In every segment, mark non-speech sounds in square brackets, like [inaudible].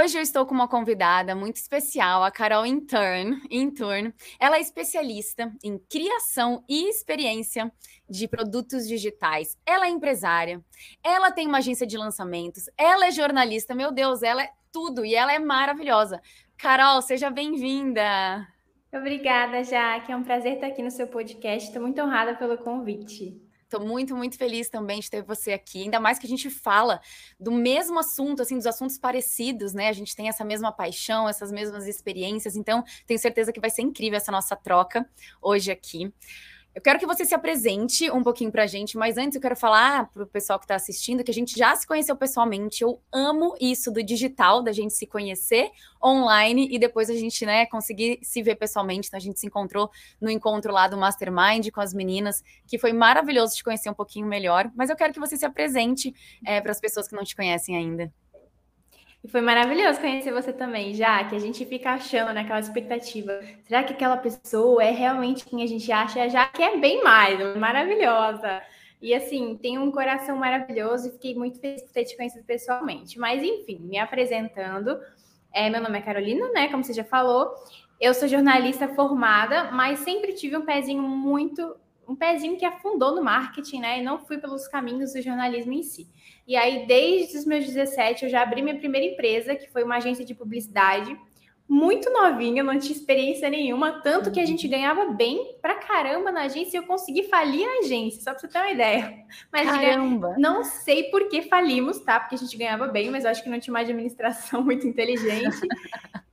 Hoje eu estou com uma convidada muito especial, a Carol Intern. Intern. Ela é especialista em criação e experiência de produtos digitais. Ela é empresária, ela tem uma agência de lançamentos, ela é jornalista. Meu Deus, ela é tudo e ela é maravilhosa. Carol, seja bem-vinda. Obrigada, Jaque. É um prazer estar aqui no seu podcast. Estou muito honrada pelo convite. Estou muito, muito feliz também de ter você aqui. Ainda mais que a gente fala do mesmo assunto, assim, dos assuntos parecidos, né? A gente tem essa mesma paixão, essas mesmas experiências. Então, tenho certeza que vai ser incrível essa nossa troca hoje aqui. Eu quero que você se apresente um pouquinho para a gente, mas antes eu quero falar para o pessoal que está assistindo que a gente já se conheceu pessoalmente. Eu amo isso do digital, da gente se conhecer online e depois a gente, né, conseguir se ver pessoalmente. Então a gente se encontrou no encontro lá do Mastermind com as meninas, que foi maravilhoso te conhecer um pouquinho melhor. Mas eu quero que você se apresente é, para as pessoas que não te conhecem ainda. E foi maravilhoso conhecer você também, já que a gente fica achando naquela expectativa. Será que aquela pessoa é realmente quem a gente acha? Já que é bem mais, é maravilhosa. E assim, tem um coração maravilhoso e fiquei muito feliz por ter te conhecido pessoalmente. Mas enfim, me apresentando, é, meu nome é Carolina, né? Como você já falou, eu sou jornalista formada, mas sempre tive um pezinho muito, um pezinho que afundou no marketing, né? E não fui pelos caminhos do jornalismo em si. E aí, desde os meus 17, eu já abri minha primeira empresa, que foi uma agência de publicidade, muito novinha, não tinha experiência nenhuma, tanto que a gente ganhava bem pra caramba na agência e eu consegui falir a agência, só pra você ter uma ideia. Mas caramba! Não sei por que falimos, tá? Porque a gente ganhava bem, mas eu acho que não tinha uma administração [laughs] muito inteligente.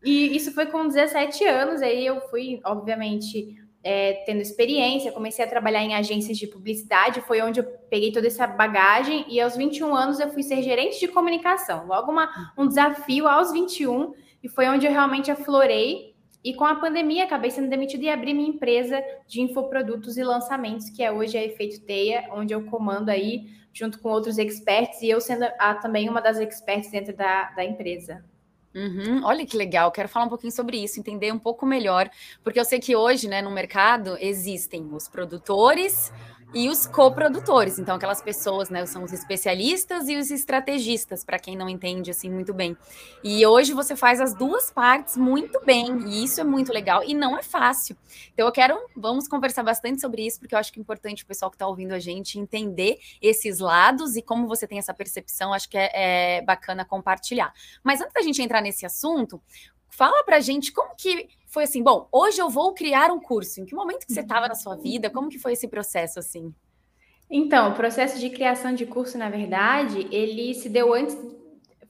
e isso foi com 17 anos, aí eu fui, obviamente, é, tendo experiência, comecei a trabalhar em agências de publicidade, foi onde eu peguei toda essa bagagem, e aos 21 anos eu fui ser gerente de comunicação. Logo uma, um desafio aos 21, e foi onde eu realmente aflorei. E com a pandemia acabei sendo demitida e abri minha empresa de infoprodutos e lançamentos, que é hoje a Efeito Teia, onde eu comando aí junto com outros experts, e eu sendo a, também uma das experts dentro da, da empresa. Uhum, olha que legal, quero falar um pouquinho sobre isso, entender um pouco melhor, porque eu sei que hoje, né, no mercado existem os produtores, e os coprodutores, então aquelas pessoas, né, são os especialistas e os estrategistas, para quem não entende assim muito bem. E hoje você faz as duas partes muito bem, e isso é muito legal e não é fácil. Então eu quero, vamos conversar bastante sobre isso, porque eu acho que é importante o pessoal que está ouvindo a gente entender esses lados e como você tem essa percepção, acho que é, é bacana compartilhar. Mas antes da gente entrar nesse assunto, fala pra gente como que foi assim, bom, hoje eu vou criar um curso. Em que momento que você estava na sua vida? Como que foi esse processo assim? Então, o processo de criação de curso, na verdade, ele se deu antes,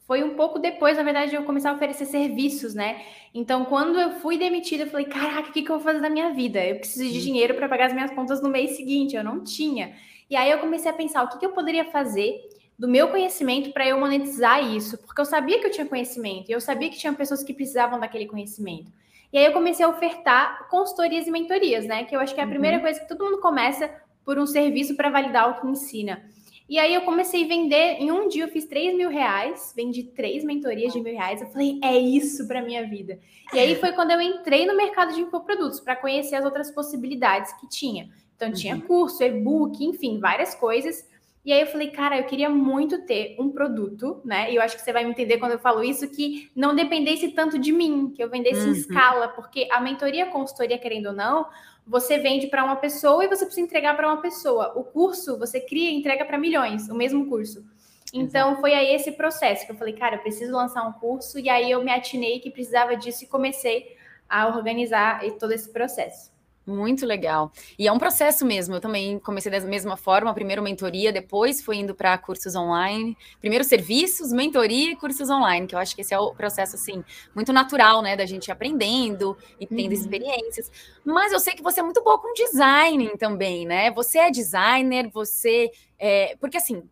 foi um pouco depois, na verdade, de eu começar a oferecer serviços, né? Então, quando eu fui demitida, eu falei, caraca, o que, que eu vou fazer da minha vida? Eu preciso de dinheiro para pagar as minhas contas no mês seguinte, eu não tinha. E aí eu comecei a pensar, o que, que eu poderia fazer do meu conhecimento para eu monetizar isso? Porque eu sabia que eu tinha conhecimento, e eu sabia que tinha pessoas que precisavam daquele conhecimento. E aí eu comecei a ofertar consultorias e mentorias, né? Que eu acho que é a uhum. primeira coisa que todo mundo começa por um serviço para validar o que ensina. E aí eu comecei a vender, em um dia eu fiz 3 mil reais, vendi três mentorias de mil reais. Eu falei, é isso para minha vida. E aí foi quando eu entrei no mercado de infoprodutos para conhecer as outras possibilidades que tinha. Então tinha uhum. curso, e-book, enfim, várias coisas. E aí eu falei, cara, eu queria muito ter um produto, né? E eu acho que você vai me entender quando eu falo isso, que não dependesse tanto de mim, que eu vendesse uhum. em escala, porque a mentoria, a consultoria, querendo ou não, você vende para uma pessoa e você precisa entregar para uma pessoa. O curso você cria e entrega para milhões, o mesmo curso. Então Exato. foi aí esse processo que eu falei, cara, eu preciso lançar um curso, e aí eu me atinei que precisava disso e comecei a organizar todo esse processo. Muito legal. E é um processo mesmo. Eu também comecei da mesma forma, primeiro mentoria, depois fui indo para cursos online. Primeiro serviços, mentoria e cursos online, que eu acho que esse é o processo assim muito natural, né, da gente aprendendo e tendo uhum. experiências. Mas eu sei que você é muito boa com design também, né? Você é designer, você é... porque assim,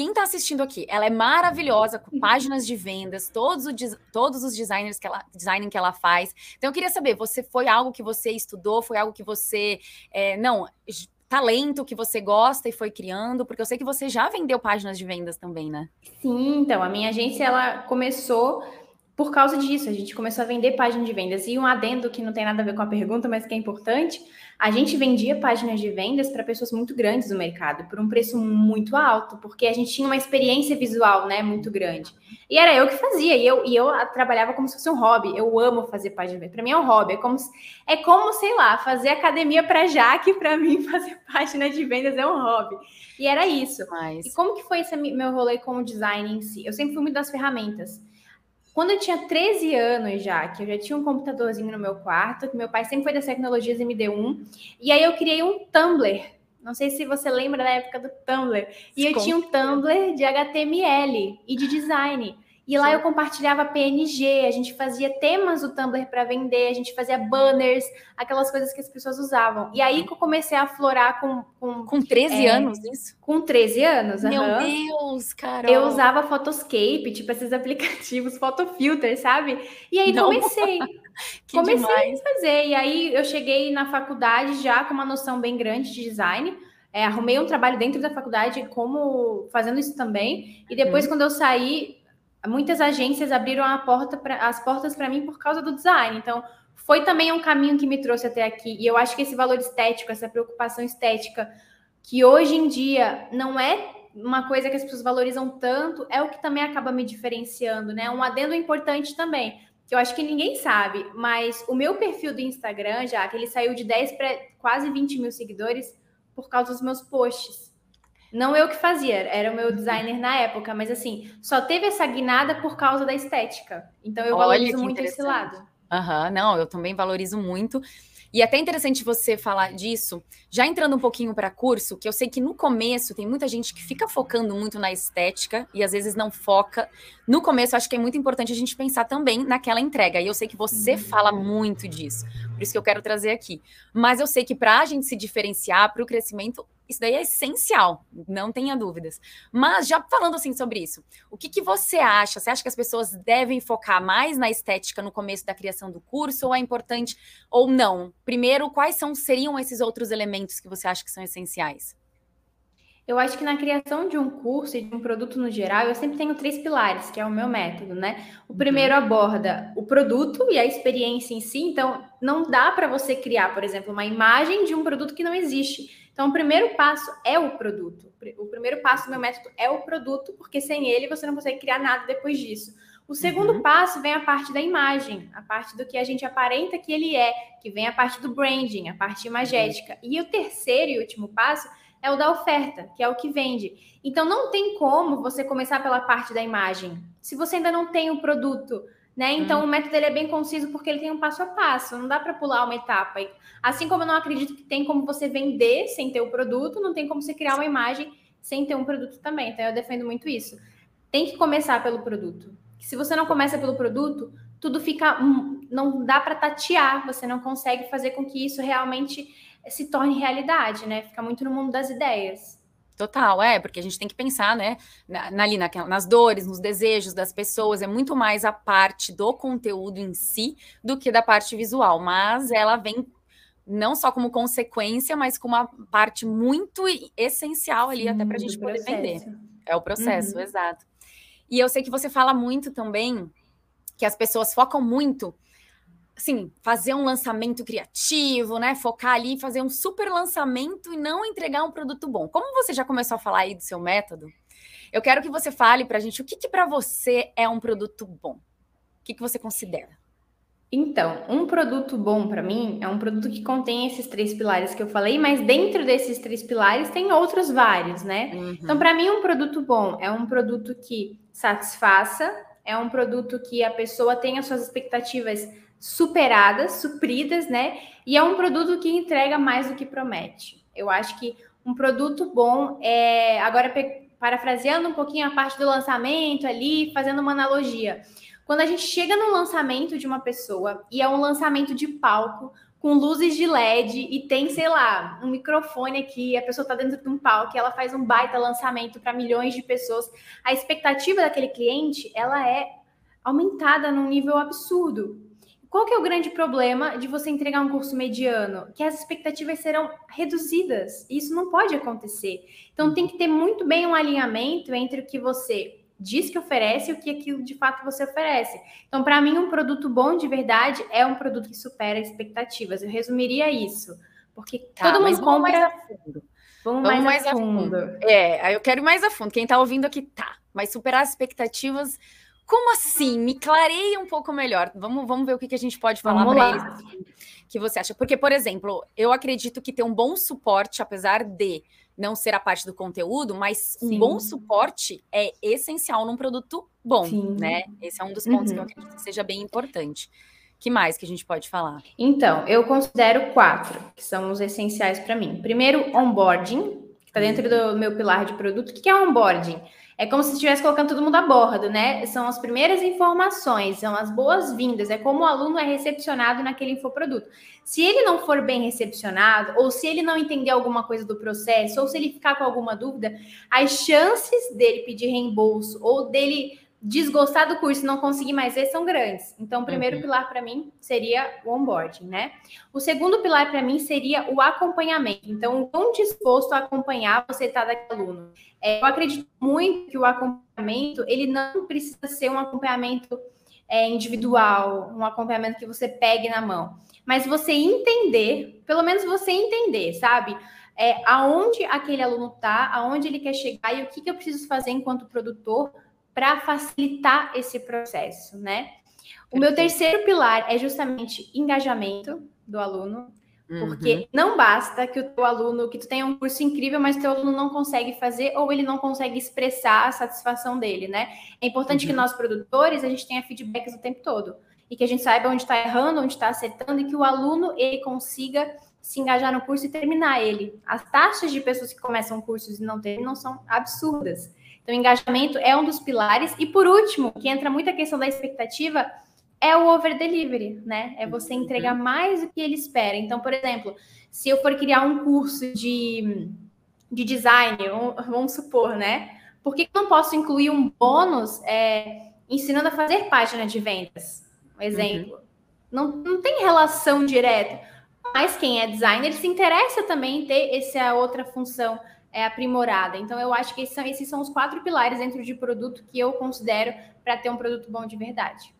quem está assistindo aqui, ela é maravilhosa, com páginas de vendas, todos, o, todos os designers que ela, design que ela faz. Então, eu queria saber, você foi algo que você estudou, foi algo que você. É, não, talento que você gosta e foi criando? Porque eu sei que você já vendeu páginas de vendas também, né? Sim, então, a minha agência ela começou por causa disso. A gente começou a vender páginas de vendas. E um adendo que não tem nada a ver com a pergunta, mas que é importante, a gente vendia páginas de vendas para pessoas muito grandes no mercado, por um preço muito alto, porque a gente tinha uma experiência visual, né, muito grande. E era eu que fazia, e eu, e eu trabalhava como se fosse um hobby. Eu amo fazer página de vendas. Para mim é um hobby, é como, é como, sei lá, fazer academia para Jaque, [laughs] para mim fazer página de vendas é um hobby. E era isso. Mas... E como que foi esse meu rolê com o design em si? Eu sempre fui muito das ferramentas. Quando eu tinha 13 anos já, que eu já tinha um computadorzinho no meu quarto, que meu pai sempre foi das tecnologias e me deu um, e aí eu criei um Tumblr. Não sei se você lembra da época do Tumblr. E eu tinha um Tumblr de HTML e de design. E lá Sim. eu compartilhava PNG, a gente fazia temas do Tumblr para vender, a gente fazia banners, aquelas coisas que as pessoas usavam. E aí que eu comecei a aflorar com. Com, com 13 é, anos, isso? Com 13 anos, Meu uhum. Deus, cara. Eu usava Photoscape, tipo esses [laughs] aplicativos, Photofilter, sabe? E aí Não. comecei. [laughs] comecei demais. a fazer. E aí eu cheguei na faculdade já com uma noção bem grande de design. É, arrumei um trabalho dentro da faculdade como fazendo isso também. E depois, uhum. quando eu saí, muitas agências abriram porta pra, as portas para mim por causa do design. Então, foi também um caminho que me trouxe até aqui. E eu acho que esse valor estético, essa preocupação estética, que hoje em dia não é uma coisa que as pessoas valorizam tanto, é o que também acaba me diferenciando, né? Um adendo importante também, que eu acho que ninguém sabe, mas o meu perfil do Instagram, já que ele saiu de 10 para quase 20 mil seguidores por causa dos meus posts. Não eu que fazia, era o meu designer na época, mas assim, só teve essa guinada por causa da estética. Então eu Olha, valorizo muito esse lado. Aham, uhum, não, eu também valorizo muito. E é até interessante você falar disso, já entrando um pouquinho para curso, que eu sei que no começo tem muita gente que fica focando muito na estética e às vezes não foca. No começo, acho que é muito importante a gente pensar também naquela entrega. E eu sei que você uhum. fala muito disso, por isso que eu quero trazer aqui. Mas eu sei que para a gente se diferenciar para o crescimento, isso daí é essencial, não tenha dúvidas. Mas já falando assim sobre isso, o que, que você acha? Você acha que as pessoas devem focar mais na estética no começo da criação do curso ou é importante ou não? Primeiro, quais são seriam esses outros elementos que você acha que são essenciais? Eu acho que na criação de um curso e de um produto no geral, eu sempre tenho três pilares, que é o meu método, né? O primeiro uhum. aborda o produto e a experiência em si. Então, não dá para você criar, por exemplo, uma imagem de um produto que não existe. Então, o primeiro passo é o produto. O primeiro passo do meu método é o produto, porque sem ele você não consegue criar nada depois disso. O segundo uhum. passo vem a parte da imagem, a parte do que a gente aparenta que ele é, que vem a parte do branding, a parte imagética. Uhum. E o terceiro e último passo é o da oferta, que é o que vende. Então não tem como você começar pela parte da imagem. Se você ainda não tem o produto, né? Então, hum. o método ele é bem conciso porque ele tem um passo a passo, não dá para pular uma etapa. Assim como eu não acredito que tem como você vender sem ter o produto, não tem como você criar uma imagem sem ter um produto também. Então, eu defendo muito isso. Tem que começar pelo produto. Se você não começa pelo produto, tudo fica. Não dá para tatear, você não consegue fazer com que isso realmente se torne realidade, né? Fica muito no mundo das ideias. Total, é, porque a gente tem que pensar, né, na, ali na, nas dores, nos desejos das pessoas, é muito mais a parte do conteúdo em si do que da parte visual, mas ela vem não só como consequência, mas como uma parte muito essencial ali, Sim, até para a gente poder processo. vender. É o processo, uhum. exato. E eu sei que você fala muito também que as pessoas focam muito assim, fazer um lançamento criativo, né? Focar ali, fazer um super lançamento e não entregar um produto bom. Como você já começou a falar aí do seu método, eu quero que você fale para a gente o que, que para você é um produto bom. O que, que você considera? Então, um produto bom para mim é um produto que contém esses três pilares que eu falei, mas dentro desses três pilares tem outros vários, né? Uhum. Então, para mim, um produto bom é um produto que satisfaça, é um produto que a pessoa tenha suas expectativas superadas, supridas, né? E é um produto que entrega mais do que promete. Eu acho que um produto bom é. Agora, parafraseando um pouquinho a parte do lançamento ali, fazendo uma analogia. Quando a gente chega no lançamento de uma pessoa e é um lançamento de palco, com luzes de LED e tem, sei lá, um microfone aqui, a pessoa está dentro de um palco, ela faz um baita lançamento para milhões de pessoas. A expectativa daquele cliente, ela é aumentada num nível absurdo. Qual que é o grande problema de você entregar um curso mediano? Que as expectativas serão reduzidas. Isso não pode acontecer. Então tem que ter muito bem um alinhamento entre o que você diz que oferece e o que aquilo de fato você oferece. Então, para mim, um produto bom de verdade é um produto que supera expectativas. Eu resumiria isso. Porque tá, todo mundo compra. Mais a fundo. Vamos, mais, mais, a, fundo. a fundo. É, eu quero ir mais a fundo. Quem está ouvindo aqui, tá. Mas superar as expectativas. Como assim? Me clareia um pouco melhor. Vamos, vamos ver o que, que a gente pode falar para eles. Que você acha? Porque, por exemplo, eu acredito que ter um bom suporte, apesar de não ser a parte do conteúdo, mas Sim. um bom suporte é essencial num produto bom, Sim. né? Esse é um dos pontos uhum. que eu uhum. acredito que seja bem importante. que mais que a gente pode falar? Então, eu considero quatro, que são os essenciais para mim. Primeiro, onboarding, que está dentro do meu pilar de produto. O que é onboarding? É como se estivesse colocando todo mundo a bordo, né? São as primeiras informações, são as boas-vindas, é como o aluno é recepcionado naquele infoproduto. Se ele não for bem recepcionado, ou se ele não entender alguma coisa do processo, ou se ele ficar com alguma dúvida, as chances dele pedir reembolso ou dele desgostar do curso e não conseguir mais ver são grandes. Então, o primeiro uhum. pilar para mim seria o onboarding, né? O segundo pilar para mim seria o acompanhamento. Então, o quão disposto a acompanhar você está daquele aluno. É, eu acredito muito que o acompanhamento, ele não precisa ser um acompanhamento é, individual, um acompanhamento que você pegue na mão. Mas você entender, pelo menos você entender, sabe? É, aonde aquele aluno está, aonde ele quer chegar e o que, que eu preciso fazer enquanto produtor para facilitar esse processo, né? O meu terceiro pilar é justamente engajamento do aluno, porque uhum. não basta que o teu aluno, que tu tenha um curso incrível, mas o teu aluno não consegue fazer ou ele não consegue expressar a satisfação dele, né? É importante uhum. que nós produtores a gente tenha feedbacks o tempo todo e que a gente saiba onde está errando, onde está acertando e que o aluno ele consiga se engajar no curso e terminar ele. As taxas de pessoas que começam cursos e não terminam são absurdas. Então, engajamento é um dos pilares. E por último, que entra muita questão da expectativa, é o over delivery, né? É você uhum. entregar mais do que ele espera. Então, por exemplo, se eu for criar um curso de, de design, vamos supor, né? Por que eu não posso incluir um bônus é, ensinando a fazer página de vendas? Um exemplo. Uhum. Não, não tem relação direta. Mas quem é designer se interessa também em ter essa outra função é, aprimorada. Então, eu acho que esses são, esses são os quatro pilares dentro de produto que eu considero para ter um produto bom de verdade.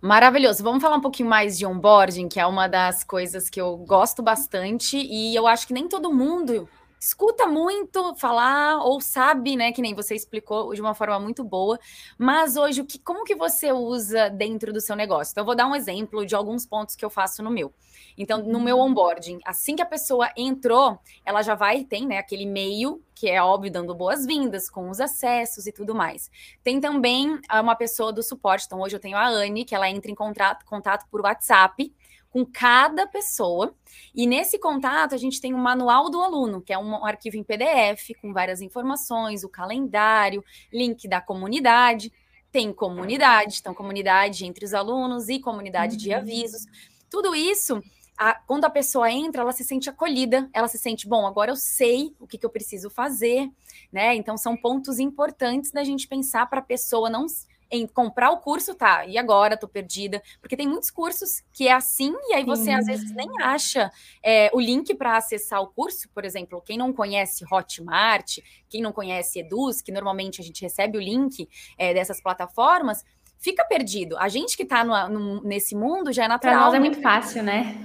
Maravilhoso. Vamos falar um pouquinho mais de onboarding, que é uma das coisas que eu gosto bastante e eu acho que nem todo mundo escuta muito falar ou sabe, né, que nem você explicou de uma forma muito boa, mas hoje o que como que você usa dentro do seu negócio? Então eu vou dar um exemplo de alguns pontos que eu faço no meu. Então, no meu uhum. onboarding, assim que a pessoa entrou, ela já vai, tem, né, aquele e-mail, que é óbvio, dando boas-vindas, com os acessos e tudo mais. Tem também ah, uma pessoa do suporte, então hoje eu tenho a Anne, que ela entra em contato, contato por WhatsApp, com cada pessoa. E nesse contato, a gente tem o um manual do aluno, que é um arquivo em PDF com várias informações, o calendário, link da comunidade. Tem comunidade, então comunidade entre os alunos e comunidade uhum. de avisos. Tudo isso a, quando a pessoa entra, ela se sente acolhida, ela se sente, bom, agora eu sei o que, que eu preciso fazer, né? Então, são pontos importantes da gente pensar para a pessoa não em comprar o curso, tá, e agora tô perdida, porque tem muitos cursos que é assim, e aí você Sim. às vezes nem acha é, o link para acessar o curso, por exemplo, quem não conhece Hotmart, quem não conhece Eduz, que normalmente a gente recebe o link é, dessas plataformas, fica perdido. A gente que está nesse mundo já é natural. Para nós é muito fácil, né?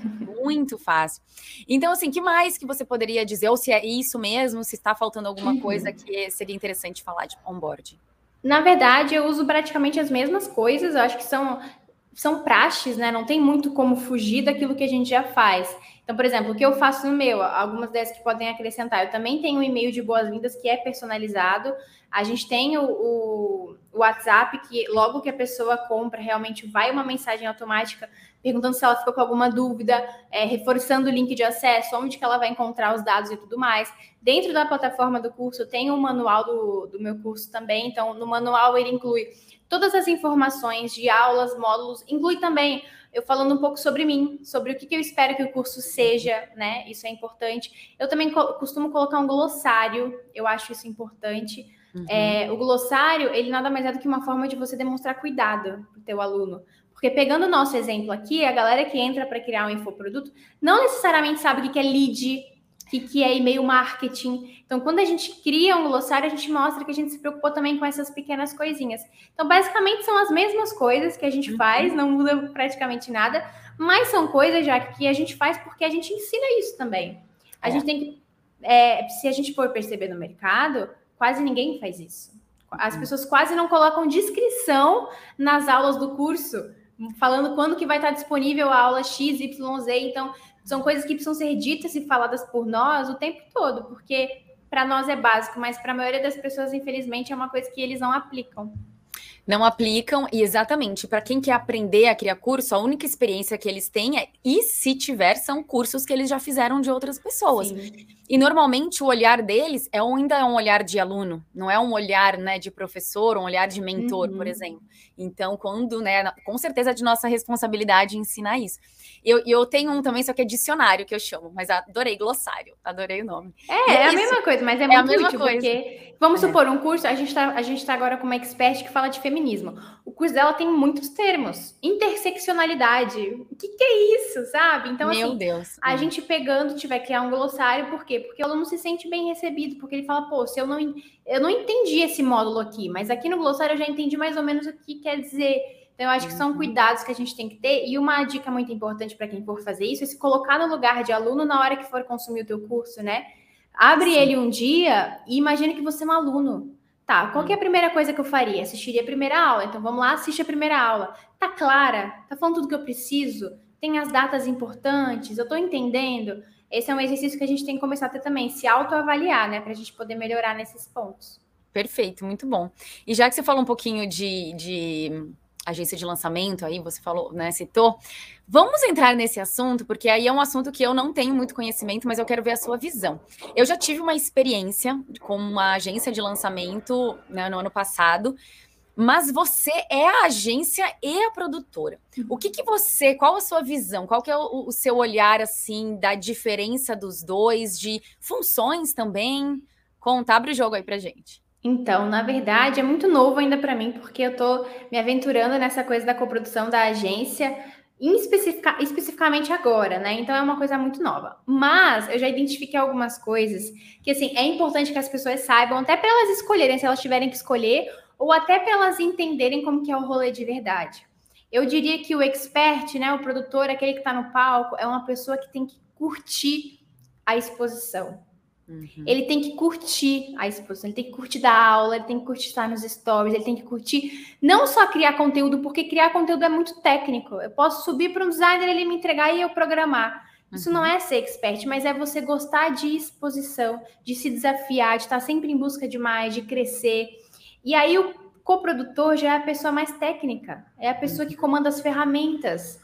Muito fácil. Então, assim, que mais que você poderia dizer? Ou se é isso mesmo, se está faltando alguma uhum. coisa que seria interessante falar de onboard? Na verdade, eu uso praticamente as mesmas coisas, eu acho que são, são praxes, né? Não tem muito como fugir daquilo que a gente já faz. Então, por exemplo, o que eu faço no meu, algumas dessas que podem acrescentar. Eu também tenho um e-mail de boas-vindas que é personalizado. A gente tem o, o, o, WhatsApp, que logo que a pessoa compra, realmente vai uma mensagem automática perguntando se ela ficou com alguma dúvida, é, reforçando o link de acesso, onde que ela vai encontrar os dados e tudo mais. Dentro da plataforma do curso, tem um manual do, do meu curso também. Então, no manual ele inclui todas as informações de aulas, módulos, inclui também eu falando um pouco sobre mim, sobre o que, que eu espero que o curso seja, né? Isso é importante. Eu também co costumo colocar um glossário, eu acho isso importante. Uhum. É, o glossário, ele nada mais é do que uma forma de você demonstrar cuidado para o teu aluno. Porque pegando o nosso exemplo aqui, a galera que entra para criar um infoproduto não necessariamente sabe o que é lead, o que é e-mail marketing. Então, quando a gente cria um glossário, a gente mostra que a gente se preocupou também com essas pequenas coisinhas. Então, basicamente, são as mesmas coisas que a gente faz, não muda praticamente nada, mas são coisas já que a gente faz porque a gente ensina isso também. A é. gente tem que. É, se a gente for perceber no mercado, quase ninguém faz isso. As uhum. pessoas quase não colocam descrição nas aulas do curso, falando quando que vai estar disponível a aula X, Y, Z. Então, são coisas que precisam ser ditas e faladas por nós o tempo todo, porque para nós é básico, mas para a maioria das pessoas, infelizmente, é uma coisa que eles não aplicam. Não aplicam, e exatamente, para quem quer aprender a criar curso, a única experiência que eles têm é, e se tiver, são cursos que eles já fizeram de outras pessoas. Sim. E normalmente o olhar deles é ainda é um olhar de aluno, não é um olhar né, de professor, um olhar de mentor, uhum. por exemplo. Então, quando, né, com certeza é de nossa responsabilidade ensinar isso. Eu, eu tenho um também, só que é dicionário que eu chamo, mas adorei glossário, adorei o nome. É, é, é a mesma coisa, mas é, é muito a mesma útil, coisa. porque, vamos é. supor, um curso, a gente está tá agora com uma expert que fala de feminismo. O curso dela tem muitos termos. Interseccionalidade, o que, que é isso, sabe? Então, Meu assim, Deus. a gente pegando, tiver que criar um glossário, por quê? Porque o aluno se sente bem recebido, porque ele fala, pô, se eu não, eu não entendi esse módulo aqui, mas aqui no glossário eu já entendi mais ou menos o que quer dizer então, eu acho que são uhum. cuidados que a gente tem que ter. E uma dica muito importante para quem for fazer isso é se colocar no lugar de aluno na hora que for consumir o teu curso, né? Abre Sim. ele um dia e imagine que você é um aluno. Tá, qual que é a uhum. primeira coisa que eu faria? Assistiria a primeira aula. Então, vamos lá, assiste a primeira aula. Tá clara? Tá falando tudo que eu preciso? Tem as datas importantes? Eu tô entendendo? Esse é um exercício que a gente tem que começar a ter também, se autoavaliar, né? Para a gente poder melhorar nesses pontos. Perfeito, muito bom. E já que você falou um pouquinho de, de agência de lançamento, aí você falou, né, citou. Vamos entrar nesse assunto, porque aí é um assunto que eu não tenho muito conhecimento, mas eu quero ver a sua visão. Eu já tive uma experiência com uma agência de lançamento né, no ano passado, mas você é a agência e a produtora. O que, que você, qual a sua visão, qual que é o, o seu olhar, assim, da diferença dos dois, de funções também? Conta, abre o jogo aí pra gente. Então, na verdade, é muito novo ainda para mim, porque eu estou me aventurando nessa coisa da coprodução da agência, especifica, especificamente agora, né? Então é uma coisa muito nova. Mas eu já identifiquei algumas coisas que assim é importante que as pessoas saibam, até para elas escolherem, se elas tiverem que escolher, ou até para elas entenderem como que é o rolê de verdade. Eu diria que o expert, né, o produtor, aquele que está no palco, é uma pessoa que tem que curtir a exposição. Uhum. Ele tem que curtir a exposição, ele tem que curtir da aula, ele tem que curtir estar nos stories, ele tem que curtir não só criar conteúdo, porque criar conteúdo é muito técnico. Eu posso subir para um designer, ele me entregar e eu programar. Isso uhum. não é ser expert, mas é você gostar de exposição, de se desafiar, de estar sempre em busca de mais, de crescer. E aí o coprodutor já é a pessoa mais técnica, é a pessoa que comanda as ferramentas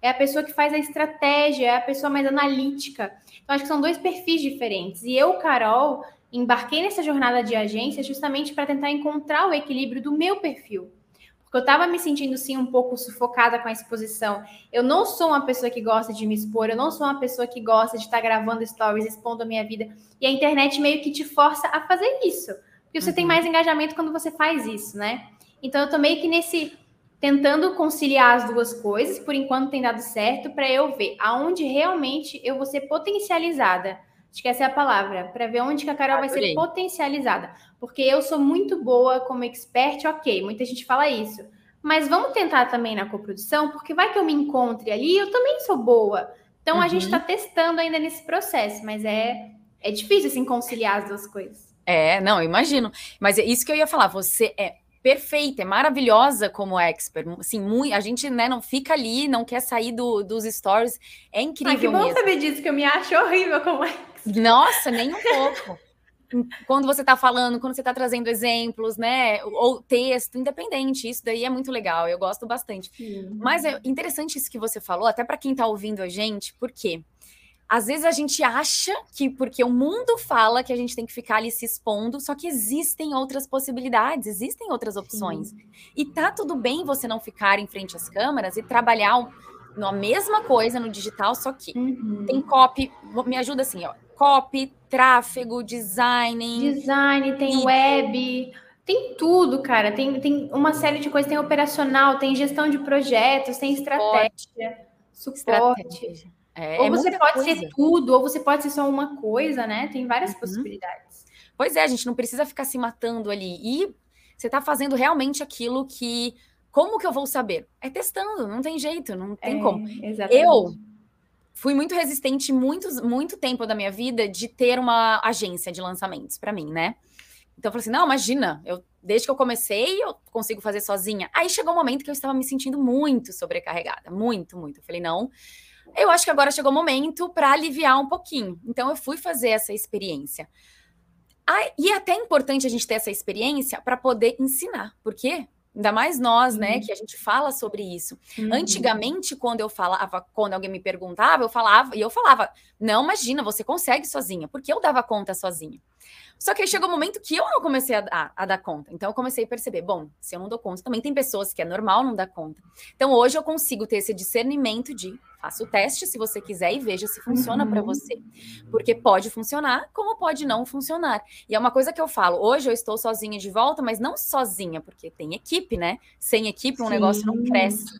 é a pessoa que faz a estratégia, é a pessoa mais analítica. Então, acho que são dois perfis diferentes. E eu, Carol, embarquei nessa jornada de agência justamente para tentar encontrar o equilíbrio do meu perfil. Porque eu estava me sentindo, sim, um pouco sufocada com a exposição. Eu não sou uma pessoa que gosta de me expor, eu não sou uma pessoa que gosta de estar gravando stories, expondo a minha vida. E a internet meio que te força a fazer isso. Porque você uhum. tem mais engajamento quando você faz isso, né? Então, eu tô meio que nesse tentando conciliar as duas coisas, por enquanto tem dado certo, para eu ver aonde realmente eu vou ser potencializada. Acho que essa é a palavra, para ver onde que a Carol vai ser potencializada. Porque eu sou muito boa como expert, ok, muita gente fala isso. Mas vamos tentar também na coprodução, porque vai que eu me encontre ali, eu também sou boa. Então uhum. a gente está uhum. testando ainda nesse processo, mas é, é difícil assim conciliar as duas coisas. É, não, imagino. Mas é isso que eu ia falar. Você é perfeita, é maravilhosa como expert. Assim, muito, a gente né, não fica ali, não quer sair do, dos stories. É incrível. Ah, que bom mesmo. saber disso, que eu me acho horrível como expert. Nossa, nem um pouco. quando você está falando, quando você está trazendo exemplos, né? Ou texto, independente, isso daí é muito legal, eu gosto bastante. Sim. Mas é interessante isso que você falou, até para quem está ouvindo a gente, por quê? Às vezes a gente acha que porque o mundo fala que a gente tem que ficar ali se expondo, só que existem outras possibilidades, existem outras opções. Sim. E tá tudo bem você não ficar em frente às câmeras e trabalhar na mesma coisa no digital, só que uhum. tem copy, me ajuda assim, ó, copy, tráfego, design. Design, tem e... web, tem tudo, cara. Tem, tem uma série de coisas, tem operacional, tem gestão de projetos, tem estratégia, suporte. Estratégia. É, ou você pode coisa. ser tudo, ou você pode ser só uma coisa, né? Tem várias uhum. possibilidades. Pois é, a gente não precisa ficar se matando ali. E você está fazendo realmente aquilo que. Como que eu vou saber? É testando, não tem jeito, não tem é, como. Exatamente. Eu fui muito resistente muito, muito tempo da minha vida de ter uma agência de lançamentos para mim, né? Então eu falei assim: não, imagina, eu, desde que eu comecei, eu consigo fazer sozinha. Aí chegou um momento que eu estava me sentindo muito sobrecarregada, muito, muito. Eu falei, não, eu acho que agora chegou o momento para aliviar um pouquinho. Então eu fui fazer essa experiência. Ah, e é até importante a gente ter essa experiência para poder ensinar, porque ainda mais nós, né, uhum. né, que a gente fala sobre isso. Uhum. Antigamente, quando eu falava, quando alguém me perguntava, eu falava, e eu falava, não, imagina, você consegue sozinha, porque eu dava conta sozinha. Só que aí chegou um momento que eu não comecei a, a, a, dar conta. Então eu comecei a perceber, bom, se eu não dou conta, também tem pessoas que é normal não dar conta. Então hoje eu consigo ter esse discernimento de faça o teste se você quiser e veja se funciona uhum. para você. Porque pode funcionar, como pode não funcionar. E é uma coisa que eu falo, hoje eu estou sozinha de volta, mas não sozinha, porque tem equipe, né? Sem equipe um Sim. negócio não cresce.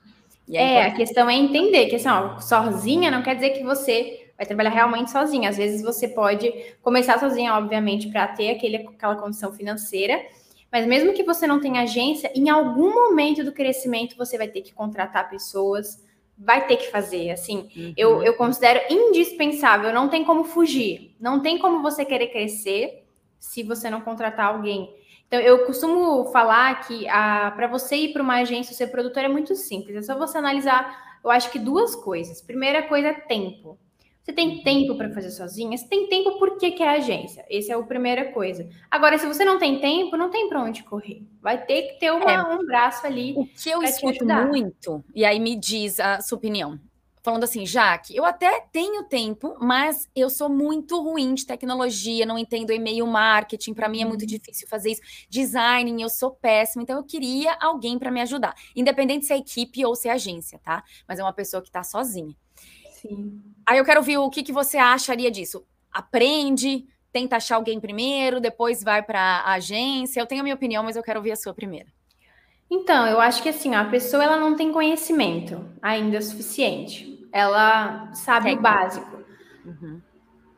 É, é a questão é entender que assim, ó, sozinha não quer dizer que você vai trabalhar realmente sozinha. Às vezes você pode começar sozinha, obviamente, para ter aquele, aquela condição financeira, mas mesmo que você não tenha agência, em algum momento do crescimento você vai ter que contratar pessoas, vai ter que fazer. Assim, uhum. eu, eu considero indispensável, não tem como fugir, não tem como você querer crescer se você não contratar alguém. Então, eu costumo falar que para você ir para uma agência, ser produtor é muito simples. É só você analisar, eu acho que duas coisas. Primeira coisa é tempo. Você tem tempo para fazer sozinha? Você tem tempo por que, que é agência? Essa é a primeira coisa. Agora, se você não tem tempo, não tem para onde correr. Vai ter que ter uma, é, um braço ali. O que eu escuto muito, e aí me diz a sua opinião. Falando assim, Jaque, eu até tenho tempo, mas eu sou muito ruim de tecnologia, não entendo e-mail marketing, para mim é muito uhum. difícil fazer isso. Designing, eu sou péssima, então eu queria alguém para me ajudar, independente se é equipe ou se é agência, tá? Mas é uma pessoa que está sozinha. Sim. Aí eu quero ver o que, que você acharia disso. Aprende, tenta achar alguém primeiro, depois vai para a agência. Eu tenho a minha opinião, mas eu quero ouvir a sua primeiro. Então, eu acho que assim, a pessoa ela não tem conhecimento ainda suficiente. Ela sabe o básico. Uhum.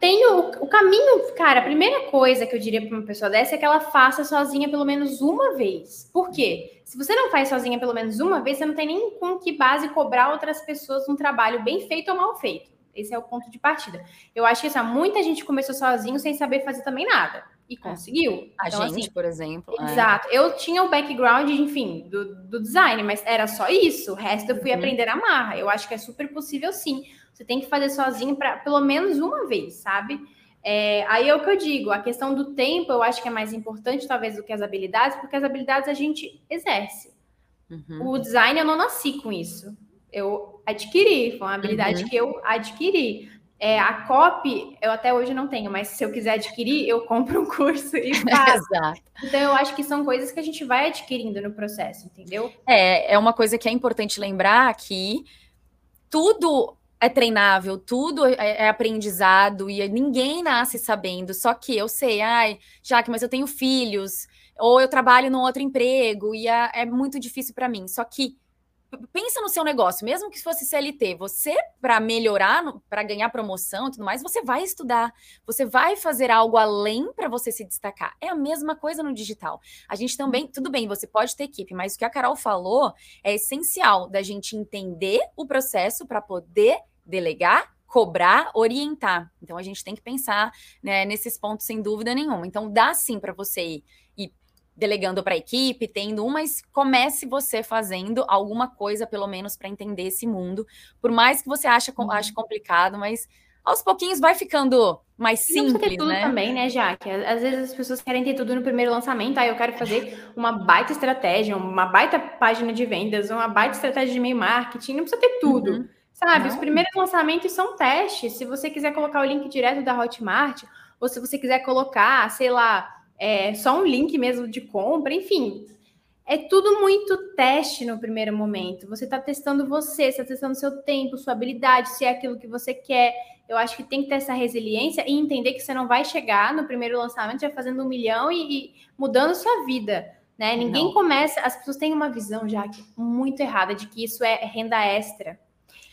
Tem o, o, caminho, cara, a primeira coisa que eu diria para uma pessoa dessa é que ela faça sozinha pelo menos uma vez. Por quê? Se você não faz sozinha pelo menos uma vez, você não tem nem com que base cobrar outras pessoas um trabalho bem feito ou mal feito. Esse é o ponto de partida. Eu acho que assim, muita gente começou sozinho sem saber fazer também nada. E é. conseguiu. A então, gente, assim, por exemplo. É. Exato. É. Eu tinha o background, enfim, do, do, design, mas era só isso. O resto eu fui uhum. aprender a marra. Eu acho que é super possível sim. Você tem que fazer sozinho para pelo menos uma vez, sabe? É, aí é o que eu digo, a questão do tempo eu acho que é mais importante, talvez, do que as habilidades, porque as habilidades a gente exerce. Uhum. O design eu não nasci com isso. Eu adquiri, foi uma habilidade uhum. que eu adquiri. É, a copy eu até hoje não tenho, mas se eu quiser adquirir, eu compro um curso e [laughs] faço. Exato. Então eu acho que são coisas que a gente vai adquirindo no processo, entendeu? É, é uma coisa que é importante lembrar que tudo é treinável, tudo é, é, aprendizado e ninguém nasce sabendo. Só que eu sei, ai, Jaque, mas eu tenho filhos, ou eu trabalho num outro emprego e é, é muito difícil para mim. Só que pensa no seu negócio, mesmo que fosse CLT, você para melhorar, para ganhar promoção e tudo mais, você vai estudar, você vai fazer algo além para você se destacar. É a mesma coisa no digital. A gente também, tudo bem, você pode ter equipe, mas o que a Carol falou é essencial da gente entender o processo para poder delegar, cobrar, orientar. Então a gente tem que pensar né, nesses pontos sem dúvida nenhuma. Então dá sim para você ir, ir delegando para a equipe, tendo um, mas comece você fazendo alguma coisa pelo menos para entender esse mundo. Por mais que você ache, uhum. ache complicado, mas aos pouquinhos vai ficando mais simples, não ter tudo né? também, né, Jaque? Às vezes as pessoas querem ter tudo no primeiro lançamento, aí eu quero fazer uma baita estratégia, uma baita página de vendas, uma baita estratégia de e-mail marketing, não precisa ter tudo. Uhum. Sabe, não. os primeiros lançamentos são testes. Se você quiser colocar o link direto da Hotmart, ou se você quiser colocar, sei lá, é, só um link mesmo de compra, enfim. É tudo muito teste no primeiro momento. Você está testando você, você está testando seu tempo, sua habilidade, se é aquilo que você quer. Eu acho que tem que ter essa resiliência e entender que você não vai chegar no primeiro lançamento já fazendo um milhão e, e mudando sua vida. Né? Ninguém não. começa. As pessoas têm uma visão já muito errada de que isso é renda extra.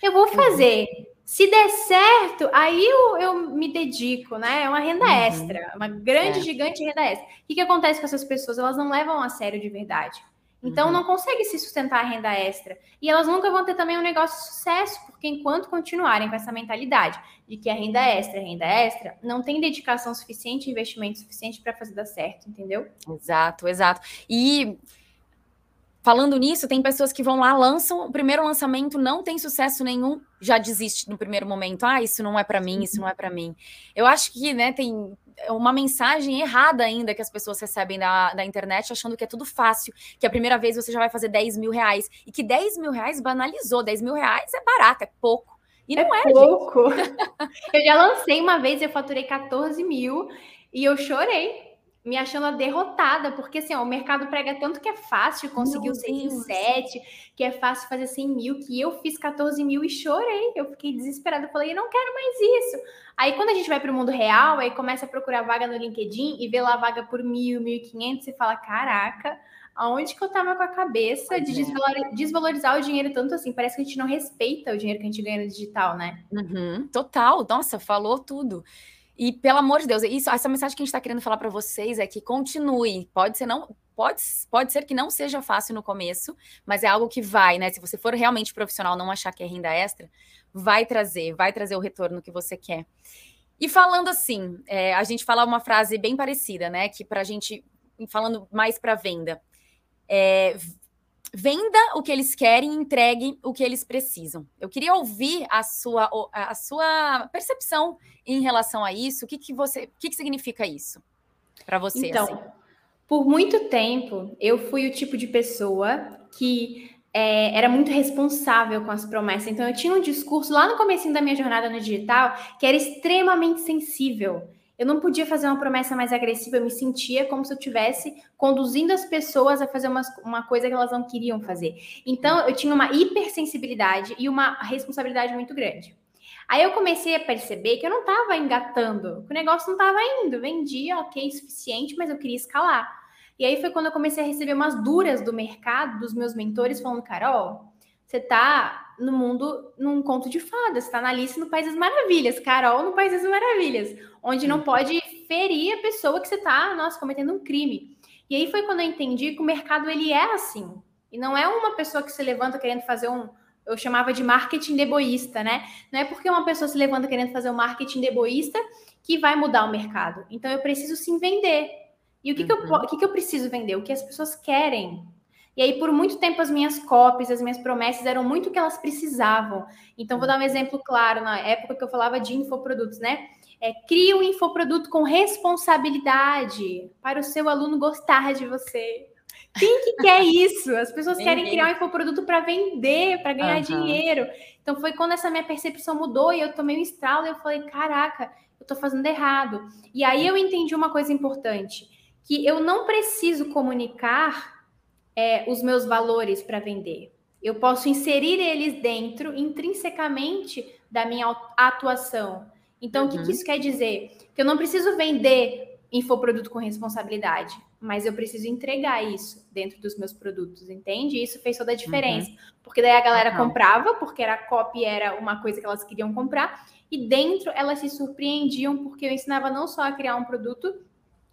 Eu vou uhum. fazer. Se der certo, aí eu, eu me dedico, né? É uma renda uhum. extra, uma grande, é. gigante renda extra. O que, que acontece com essas pessoas? Elas não levam a sério de verdade. Então, uhum. não consegue se sustentar a renda extra. E elas nunca vão ter também um negócio de sucesso, porque enquanto continuarem com essa mentalidade de que a renda extra é renda extra, não tem dedicação suficiente, investimento suficiente para fazer dar certo, entendeu? Exato, exato. E Falando nisso, tem pessoas que vão lá, lançam o primeiro lançamento, não tem sucesso nenhum, já desiste no primeiro momento. Ah, isso não é para mim, isso não é para mim. Eu acho que, né, tem uma mensagem errada ainda que as pessoas recebem da, da internet, achando que é tudo fácil, que a primeira vez você já vai fazer 10 mil reais, e que 10 mil reais banalizou, 10 mil reais é barato, é pouco. E não é, é pouco. [laughs] eu já lancei uma vez, eu faturei 14 mil e eu chorei me achando derrotada, porque assim, ó, o mercado prega tanto que é fácil conseguir Meu o 6 em 7, que é fácil fazer 100 mil, que eu fiz 14 mil e chorei. Eu fiquei desesperada, falei, eu não quero mais isso. Aí quando a gente vai para o mundo real, aí começa a procurar vaga no LinkedIn e vê lá vaga por mil, mil e quinhentos e fala, caraca, aonde que eu tava com a cabeça de é. desvalorizar o dinheiro tanto assim? Parece que a gente não respeita o dinheiro que a gente ganha no digital, né? Uhum, total, nossa, falou tudo. E pelo amor de Deus, isso, essa mensagem que a gente está querendo falar para vocês é que continue. Pode ser não, pode, pode ser que não seja fácil no começo, mas é algo que vai, né? Se você for realmente profissional, não achar que é renda extra, vai trazer, vai trazer o retorno que você quer. E falando assim, é, a gente fala uma frase bem parecida, né? Que para a gente, falando mais para venda, é, venda o que eles querem, entregue o que eles precisam. Eu queria ouvir a sua, a sua percepção em relação a isso. O que, que você, o que, que significa isso para você? Então, assim? por muito tempo eu fui o tipo de pessoa que é, era muito responsável com as promessas. Então eu tinha um discurso lá no começo da minha jornada no digital que era extremamente sensível. Eu não podia fazer uma promessa mais agressiva, eu me sentia como se eu estivesse conduzindo as pessoas a fazer uma, uma coisa que elas não queriam fazer. Então, eu tinha uma hipersensibilidade e uma responsabilidade muito grande. Aí eu comecei a perceber que eu não estava engatando, que o negócio não estava indo. Vendia, ok, suficiente, mas eu queria escalar. E aí foi quando eu comecei a receber umas duras do mercado, dos meus mentores, falando, Carol, você está no mundo, num conto de fadas, está na Alice no País das Maravilhas, Carol no País das Maravilhas, onde não pode ferir a pessoa que você está, nossa, cometendo um crime. E aí foi quando eu entendi que o mercado ele é assim. E não é uma pessoa que se levanta querendo fazer um, eu chamava de marketing deboísta, né? Não é porque uma pessoa se levanta querendo fazer um marketing deboísta que vai mudar o mercado. Então eu preciso sim vender. E o que, uhum. que, eu, o que, que eu preciso vender? O que as pessoas querem. E aí, por muito tempo, as minhas copies, as minhas promessas eram muito o que elas precisavam. Então, vou dar um exemplo claro, na época que eu falava de infoprodutos, né? É, crie um infoproduto com responsabilidade para o seu aluno gostar de você. Quem que quer isso? As pessoas querem criar um infoproduto para vender, para ganhar uhum. dinheiro. Então foi quando essa minha percepção mudou e eu tomei um estralo e eu falei, caraca, eu estou fazendo errado. E aí eu entendi uma coisa importante, que eu não preciso comunicar é, os meus valores para vender. Eu posso inserir eles dentro, intrinsecamente, da minha atuação. Então, uhum. o que, que uhum. isso quer dizer? Que eu não preciso vender infoproduto com responsabilidade, mas eu preciso entregar isso dentro dos meus produtos, entende? Isso fez toda a diferença. Uhum. Porque daí a galera uhum. comprava, porque era copy, era uma coisa que elas queriam comprar, e dentro elas se surpreendiam, porque eu ensinava não só a criar um produto,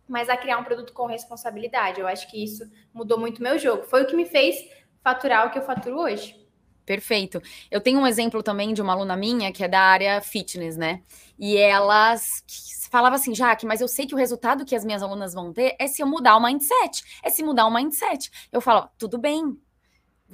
mas a criar um produto com responsabilidade. Eu acho que isso mudou muito meu jogo. Foi o que me fez faturar o que eu faturo hoje. Perfeito. Eu tenho um exemplo também de uma aluna minha que é da área fitness, né? E elas falava assim, Jaque, mas eu sei que o resultado que as minhas alunas vão ter é se eu mudar o mindset, é se mudar o mindset. Eu falo, tudo bem,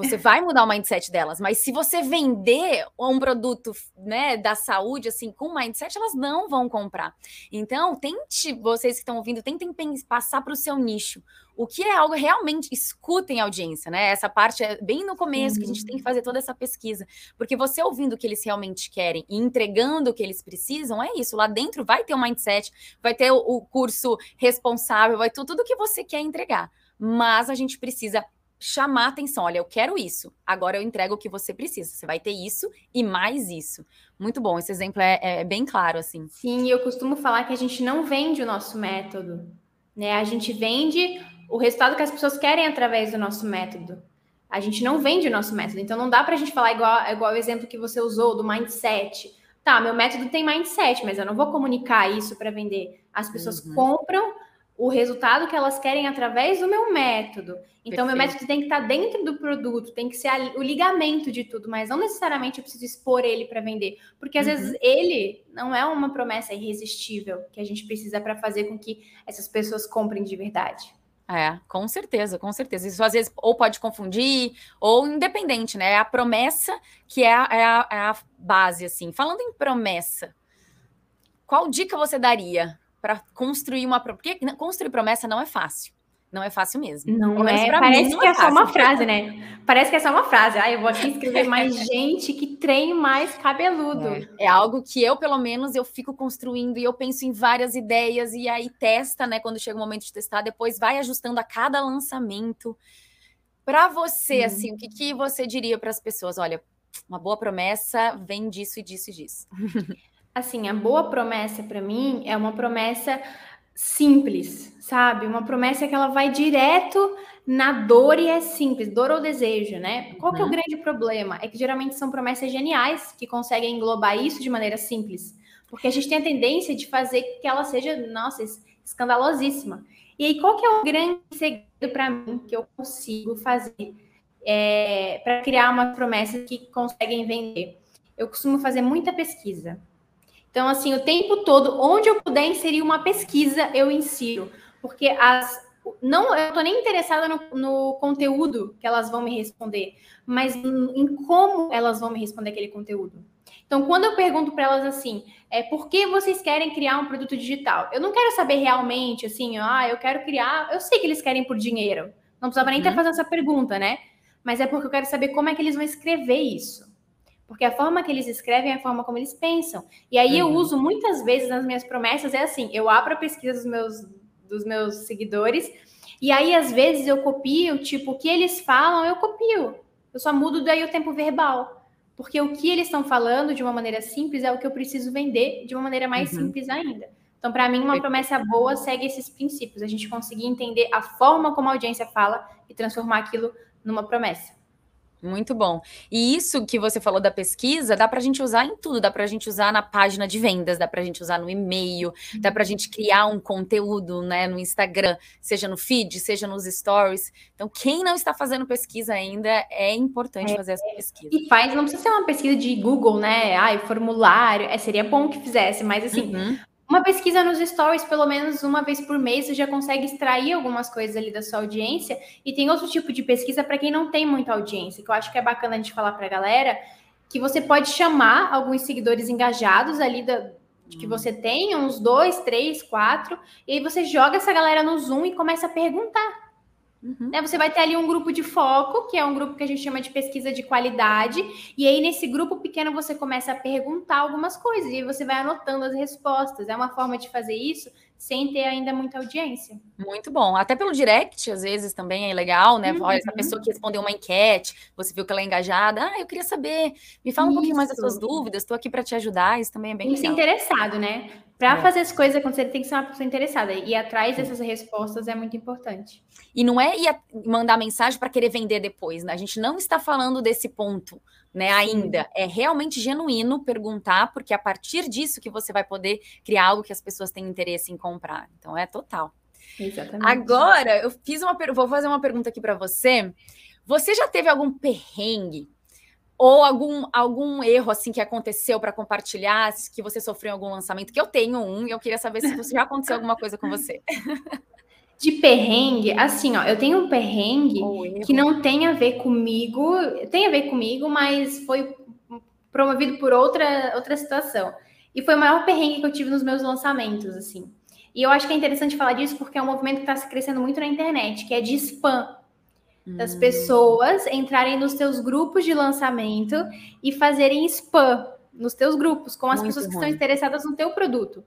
Você vai mudar o mindset delas, mas se você vender um produto, né, da saúde assim com mindset, elas não vão comprar. Então, tente vocês que estão ouvindo, tentem passar para o seu nicho. O que é algo realmente escutem a audiência, né? Essa parte é bem no começo uhum. que a gente tem que fazer toda essa pesquisa, porque você ouvindo o que eles realmente querem e entregando o que eles precisam, é isso. Lá dentro vai ter o mindset, vai ter o, o curso responsável, vai ter tudo que você quer entregar. Mas a gente precisa chamar atenção. Olha, eu quero isso. Agora eu entrego o que você precisa. Você vai ter isso e mais isso. Muito bom. Esse exemplo é, é bem claro, assim. Sim, eu costumo falar que a gente não vende o nosso método, né? A gente vende o resultado que as pessoas querem através do nosso método. A gente não vende o nosso método. Então não dá para a gente falar igual, igual o exemplo que você usou do mindset. Tá, meu método tem mindset, mas eu não vou comunicar isso para vender. As pessoas uhum. compram o resultado que elas querem através do meu método. Então, Perfeito. meu método tem que estar dentro do produto, tem que ser o ligamento de tudo, mas não necessariamente eu preciso expor ele para vender, porque às uhum. vezes ele não é uma promessa irresistível que a gente precisa para fazer com que essas pessoas comprem de verdade. É, com certeza, com certeza. Isso às vezes ou pode confundir, ou independente, né? É a promessa que é a, é a, é a base, assim. Falando em promessa, qual dica você daria para construir uma. Porque construir promessa não é fácil. Não é fácil mesmo. Não é. Parece que é, é só uma frase, né? Parece que é só uma frase. Ah, eu vou aqui escrever mais [laughs] gente que trem mais cabeludo. É. é. algo que eu, pelo menos, eu fico construindo e eu penso em várias ideias e aí testa, né? Quando chega o momento de testar, depois vai ajustando a cada lançamento. Para você, hum. assim, o que, que você diria para as pessoas? Olha, uma boa promessa vem disso e disso e disso. [laughs] assim, a boa promessa para mim é uma promessa simples, sabe? Uma promessa que ela vai direto na dor e é simples, dor ou desejo, né? Qual que é o uhum. grande problema? É que geralmente são promessas geniais que conseguem englobar isso de maneira simples. Porque a gente tem a tendência de fazer que ela seja, nossa, escandalosíssima. E aí, qual que é o grande segredo para mim que eu consigo fazer é, para criar uma promessa que conseguem vender? Eu costumo fazer muita pesquisa. Então, assim, o tempo todo, onde eu puder inserir uma pesquisa, eu insiro. Porque as. Não, eu estou nem interessada no, no, conteúdo que elas vão me responder, mas em como elas vão me responder aquele conteúdo. Então, quando eu pergunto para elas assim, é por que vocês querem criar um produto digital? Eu não quero saber realmente assim, ah, eu quero criar. Eu sei que eles querem por dinheiro. Não precisava nem uhum. fazendo essa pergunta, né? Mas é porque eu quero saber como é que eles vão escrever isso. Porque a forma que eles escrevem é a forma como eles pensam. E aí uhum. eu uso muitas vezes nas minhas promessas, é assim, eu abro a pesquisa dos meus, dos meus seguidores, e aí às vezes eu copio, tipo, o que eles falam, eu copio. Eu só mudo daí o tempo verbal. Porque o que eles estão falando de uma maneira simples é o que eu preciso vender de uma maneira mais uhum. simples ainda. Então, para mim, uma promessa boa segue esses princípios. A gente conseguir entender a forma como a audiência fala e transformar aquilo numa promessa. Muito bom. E isso que você falou da pesquisa, dá para a gente usar em tudo. Dá para a gente usar na página de vendas, dá para a gente usar no e-mail, dá para a gente criar um conteúdo né, no Instagram, seja no feed, seja nos stories. Então, quem não está fazendo pesquisa ainda, é importante é, fazer essa pesquisa. E faz, não precisa ser uma pesquisa de Google, né? Ai, formulário. É, seria bom que fizesse, mas assim, uhum. Uma pesquisa nos stories, pelo menos uma vez por mês, você já consegue extrair algumas coisas ali da sua audiência. E tem outro tipo de pesquisa para quem não tem muita audiência, que eu acho que é bacana a gente falar para a galera, que você pode chamar alguns seguidores engajados ali da, que hum. você tem, uns dois, três, quatro, e aí você joga essa galera no Zoom e começa a perguntar. Uhum. Né, você vai ter ali um grupo de foco, que é um grupo que a gente chama de pesquisa de qualidade, e aí nesse grupo pequeno você começa a perguntar algumas coisas, e você vai anotando as respostas. É uma forma de fazer isso sem ter ainda muita audiência. Muito bom. Até pelo direct, às vezes, também é legal, né? Uhum. Olha, essa pessoa que respondeu uma enquete, você viu que ela é engajada. Ah, eu queria saber. Me fala um isso. pouquinho mais das suas dúvidas, estou aqui para te ajudar. Isso também é bem Isso legal. interessado, né? Para é. fazer as coisas acontecerem, tem que ser uma pessoa interessada. E atrás dessas respostas é muito importante. E não é ir mandar mensagem para querer vender depois, né? A gente não está falando desse ponto né, ainda. É realmente genuíno perguntar, porque é a partir disso que você vai poder criar algo que as pessoas têm interesse em comprar. Então é total. Exatamente. Agora, eu fiz uma vou fazer uma pergunta aqui para você. Você já teve algum perrengue ou algum, algum erro assim que aconteceu para compartilhar, que você sofreu em algum lançamento? Que eu tenho um e eu queria saber se já aconteceu alguma coisa com você. [laughs] De perrengue, assim, ó, eu tenho um perrengue que não tem a ver comigo, tem a ver comigo, mas foi promovido por outra, outra situação. E foi o maior perrengue que eu tive nos meus lançamentos, assim. E eu acho que é interessante falar disso porque é um movimento que está crescendo muito na internet, que é de spam. Das hum. pessoas entrarem nos teus grupos de lançamento e fazerem spam nos teus grupos, com as muito pessoas que ruim. estão interessadas no teu produto.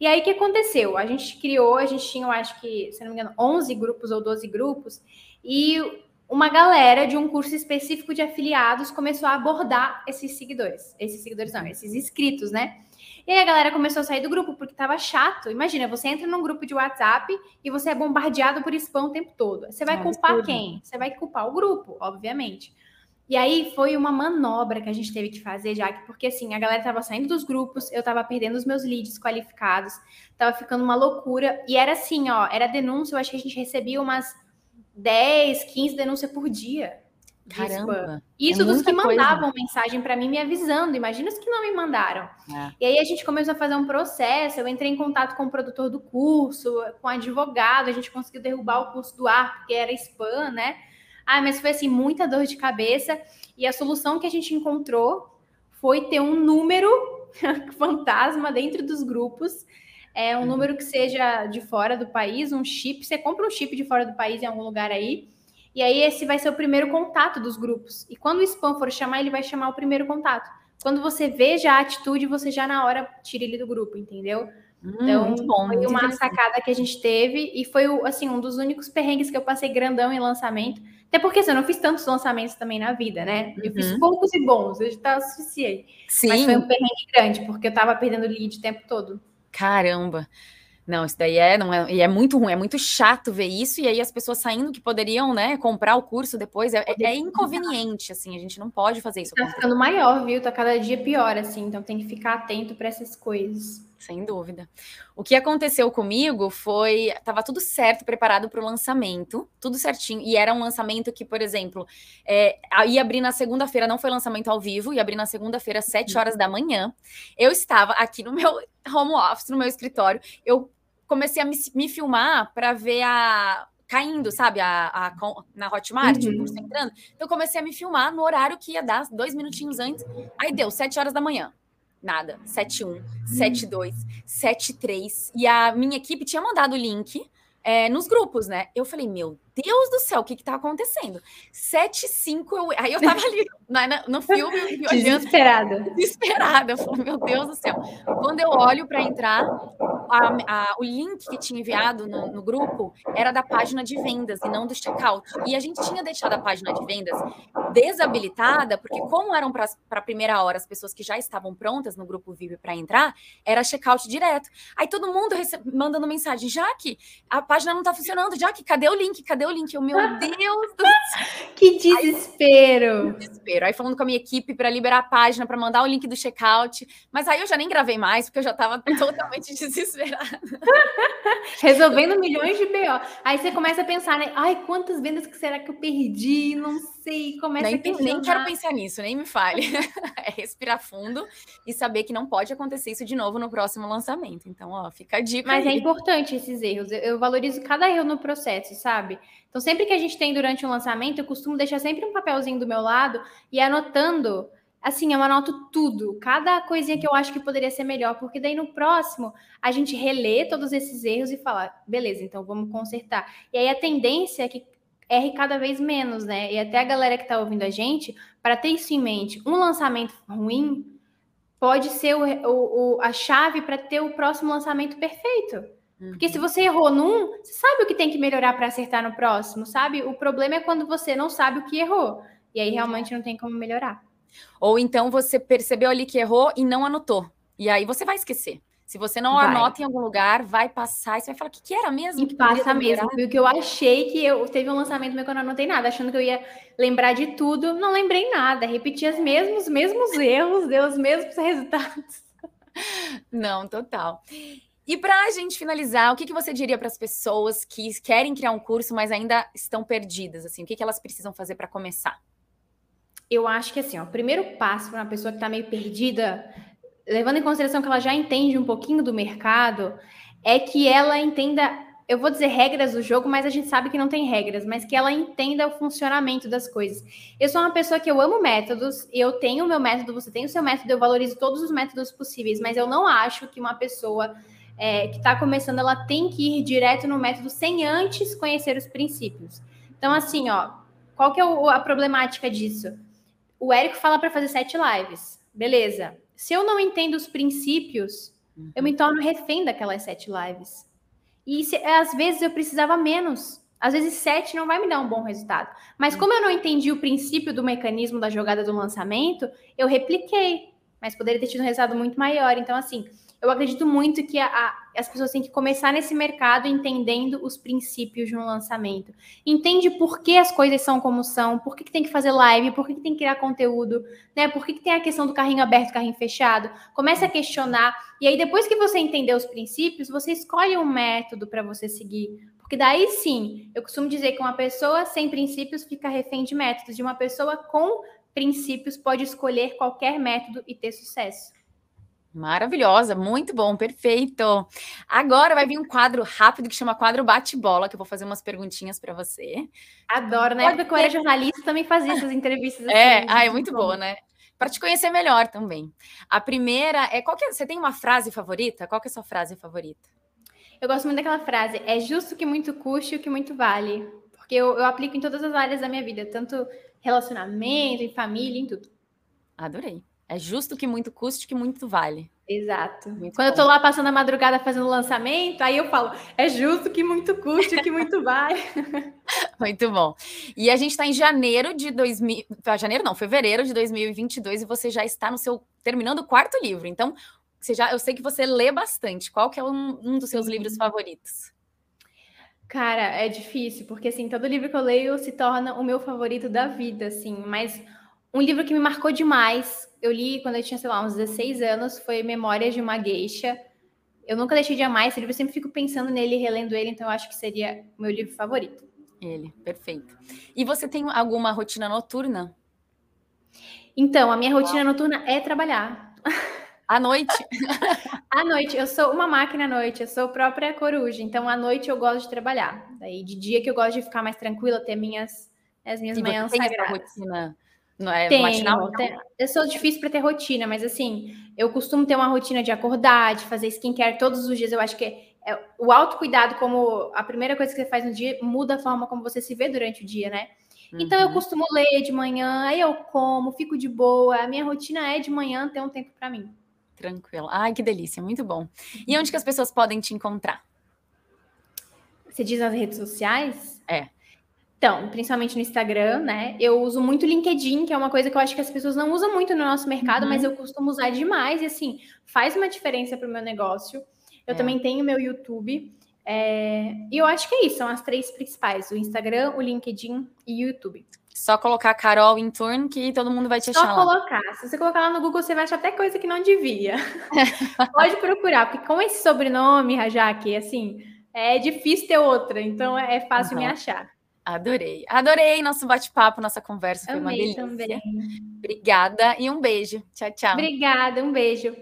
E aí, o que aconteceu? A gente criou, a gente tinha, eu acho que, se não me engano, 11 grupos ou 12 grupos, e uma galera de um curso específico de afiliados começou a abordar esses seguidores. Esses seguidores não, esses inscritos, né? E aí a galera começou a sair do grupo porque tava chato. Imagina, você entra num grupo de WhatsApp e você é bombardeado por spam o tempo todo. Você vai culpar quem? Você vai culpar o grupo, obviamente. E aí foi uma manobra que a gente teve que fazer, já que porque assim, a galera tava saindo dos grupos, eu tava perdendo os meus leads qualificados, tava ficando uma loucura. E era assim, ó, era denúncia, eu acho que a gente recebia umas 10, 15 denúncias por dia. Caramba. Isso é dos que mandavam coisa. mensagem para mim me avisando. Imagina os que não me mandaram. É. E aí a gente começou a fazer um processo. Eu entrei em contato com o produtor do curso, com o advogado. A gente conseguiu derrubar o curso do ar, porque era spam, né? Ah, mas foi assim, muita dor de cabeça. E a solução que a gente encontrou foi ter um número [laughs] fantasma dentro dos grupos. É um uhum. número que seja de fora do país, um chip. Você compra um chip de fora do país em algum lugar aí e aí esse vai ser o primeiro contato dos grupos. E quando o spam for chamar, ele vai chamar o primeiro contato. Quando você veja a atitude, você já na hora tira ele do grupo, entendeu? Hum, então, bom, foi uma sacada que a gente teve e foi assim um dos únicos perrengues que eu passei grandão em lançamento. Até porque assim, eu não fiz tantos lançamentos também na vida, né? Eu fiz uhum. poucos e bons, hoje tá o suficiente. Sim. Mas foi um perrengue grande, porque eu tava perdendo lead o tempo todo. Caramba. Não, isso daí é, não é, e é muito ruim, é muito chato ver isso, e aí as pessoas saindo que poderiam, né, comprar o curso depois, é, é inconveniente, assim, a gente não pode fazer isso. Tá ficando maior, viu? Tá cada dia pior, assim, então tem que ficar atento para essas coisas. Sem dúvida. O que aconteceu comigo foi, tava tudo certo, preparado para o lançamento, tudo certinho, e era um lançamento que, por exemplo, é, ia abrir na segunda-feira, não foi lançamento ao vivo, ia abrir na segunda-feira, às 7 horas da manhã. Eu estava aqui no meu home office, no meu escritório, eu comecei a me, me filmar para ver a caindo, sabe, a, a, na Hotmart, uhum. o curso entrando. Então, eu comecei a me filmar no horário que ia dar, dois minutinhos antes. Aí deu, sete horas da manhã. Nada. 7-1, 7-2, 7-3. E a minha equipe tinha mandado o link é, nos grupos, né? Eu falei, meu Deus do céu, o que que tá acontecendo? 7, 5, eu... aí eu tava ali [laughs] no filme olhando. Desesperada. Desesperada. Eu falei, meu Deus do céu. Quando eu olho para entrar, a, a, o link que tinha enviado no, no, grupo era da página de vendas e não do checkout. E a gente tinha deixado a página de vendas desabilitada, porque como eram para a primeira hora as pessoas que já estavam prontas no grupo VIP para entrar, era checkout direto. Aí todo mundo mandando mensagem, já que a página não tá funcionando, já que cadê o link? Cadê o link? Eu, meu [laughs] Deus do céu. [laughs] Que desespero. Aí, desespero. Aí falando com a minha equipe para liberar a página, para mandar o link do checkout. Mas aí eu já nem gravei mais, porque eu já estava [laughs] totalmente desesperada. Resolvendo milhões de BO. Aí você começa a pensar, né? Ai, quantas vendas que será que eu perdi? Não sei. Começa nem, a. Nem quero pensar nisso, nem me fale. [laughs] é respirar fundo e saber que não pode acontecer isso de novo no próximo lançamento. Então, ó, fica a dica. Mas é aí. é importante esses erros. Eu, eu valorizo cada erro no processo, sabe? Então, sempre que a gente tem durante um lançamento, eu costumo deixar sempre um papelzinho do meu lado e anotando. Assim, eu anoto tudo, cada coisinha que eu acho que poderia ser melhor, porque daí no próximo a gente relê todos esses erros e fala, beleza, então vamos consertar. E aí a tendência é que erre cada vez menos, né? E até a galera que está ouvindo a gente, para ter isso em mente, um lançamento ruim pode ser o, o, o a chave para ter o próximo lançamento perfeito. Porque se uhum. você errou num, você sabe o que tem que melhorar para acertar no próximo, sabe? O problema é quando você não sabe o que errou. E aí realmente não tem como melhorar. Ou então você percebeu ali que errou e não anotou. E aí você vai esquecer. Se você não vai. anota em algum lugar, vai passar e você vai falar o que, que era mesmo. E passa mesmo, viu? Que eu achei que eu teve um lançamento meu que eu não anotei nada, achando que eu ia lembrar de tudo. Não lembrei nada, repeti os mesmos, mesmos erros, deu os mesmos resultados. [laughs] Não, total. E para a gente finalizar, o que, que você diria para as pessoas que querem criar um curso, mas ainda estão perdidas? Assim, o que, que elas precisam fazer para começar? Eu acho que assim, ó, o primeiro passo para uma pessoa que está meio perdida, levando em consideração que ela já entende um pouquinho do mercado, é que ela entenda eu vou dizer regras do jogo, mas a gente sabe que não tem regras, mas que ela entenda o funcionamento das coisas. Eu sou uma pessoa que eu amo métodos, eu tenho o meu método, você tem o seu método, eu valorizo todos os métodos possíveis, mas eu não acho que uma pessoa é, que está começando, ela tem que ir direto no método sem antes conhecer os princípios. Então, assim, ó, qual que é a problemática disso? O Érico fala para fazer sete lives, beleza. Se eu não entendo os princípios, eu me torno refém daquelas sete lives. E se, às vezes eu precisava menos. Às vezes sete não vai me dar um bom resultado. Mas como eu não entendi o princípio do mecanismo da jogada do lançamento, eu repliquei. Mas poderia ter tido um resultado muito maior. Então, assim, eu acredito muito que a, a, as pessoas têm que começar nesse mercado entendendo os princípios de um lançamento. Entende por que as coisas são como são, por que, que tem que fazer live, por que, que tem que criar conteúdo, né? Por que, que tem a questão do carrinho aberto, carrinho fechado. Comece a questionar. E aí, depois que você entender os princípios, você escolhe um método para você seguir. Porque daí sim, eu costumo dizer que uma pessoa sem princípios fica refém de métodos, de uma pessoa com princípios pode escolher qualquer método e ter sucesso. Maravilhosa, muito bom, perfeito. Agora vai vir um quadro rápido que chama quadro bate-bola, que eu vou fazer umas perguntinhas para você. Adoro, né? Porque eu era jornalista, também fazia essas entrevistas. É, assim, é, ah, é muito boa, né? Para te conhecer melhor também. A primeira é qual que é, você tem uma frase favorita? Qual que é a sua frase favorita? Eu gosto muito daquela frase: é justo que muito custe o que muito vale. Porque eu, eu aplico em todas as áreas da minha vida, tanto relacionamento, em família, em tudo. Adorei. É justo que muito custe, que muito vale. Exato. Muito Quando bom. eu tô lá passando a madrugada fazendo lançamento, aí eu falo, é justo que muito custe, que muito vale. [laughs] muito bom. E a gente está em janeiro de 2000, ah, janeiro não, fevereiro de 2022 e você já está no seu terminando o quarto livro. Então, você já, eu sei que você lê bastante. Qual que é um, um dos seus livros favoritos? Cara, é difícil, porque assim, todo livro que eu leio se torna o meu favorito da vida, assim, mas um livro que me marcou demais, eu li quando eu tinha, sei lá, uns 16 anos, foi Memórias de uma Geisha. Eu nunca deixei de amar esse livro, eu sempre fico pensando nele, relendo ele, então eu acho que seria o meu livro favorito. Ele, perfeito. E você tem alguma rotina noturna? Então, a minha rotina noturna é trabalhar. À noite? [laughs] à noite. Eu sou uma máquina à noite, eu sou própria coruja. Então, à noite eu gosto de trabalhar. Daí, de dia que eu gosto de ficar mais tranquila, ter minhas, as minhas e manhãs você tem sagradas. Essa rotina não é tenho, matinal? Tenho. Eu sou difícil para ter rotina, mas assim, eu costumo ter uma rotina de acordar, de fazer skincare todos os dias. Eu acho que é, o autocuidado, como a primeira coisa que você faz no dia, muda a forma como você se vê durante o dia, né? Uhum. Então eu uhum. costumo ler de manhã, aí eu como, fico de boa. A minha rotina é de manhã ter um tempo para mim. Tranquilo. Ai, que delícia, muito bom. E onde que as pessoas podem te encontrar? Você diz nas redes sociais? É. Então, principalmente no Instagram, né? Eu uso muito LinkedIn, que é uma coisa que eu acho que as pessoas não usam muito no nosso mercado, uhum. mas eu costumo usar demais e assim, faz uma diferença para o meu negócio. Eu é. também tenho meu YouTube. É... E eu acho que é isso, são as três principais: o Instagram, o LinkedIn e o YouTube. Só colocar Carol em turno que todo mundo vai te achar. Só colocar. Lá. Se você colocar lá no Google, você vai achar até coisa que não devia. [laughs] Pode procurar, porque com esse sobrenome, Rajaki, assim, é difícil ter outra, então é fácil uhum. me achar. Adorei. Adorei nosso bate-papo, nossa conversa. Foi Amei uma delícia. Também. Obrigada e um beijo. Tchau, tchau. Obrigada, um beijo.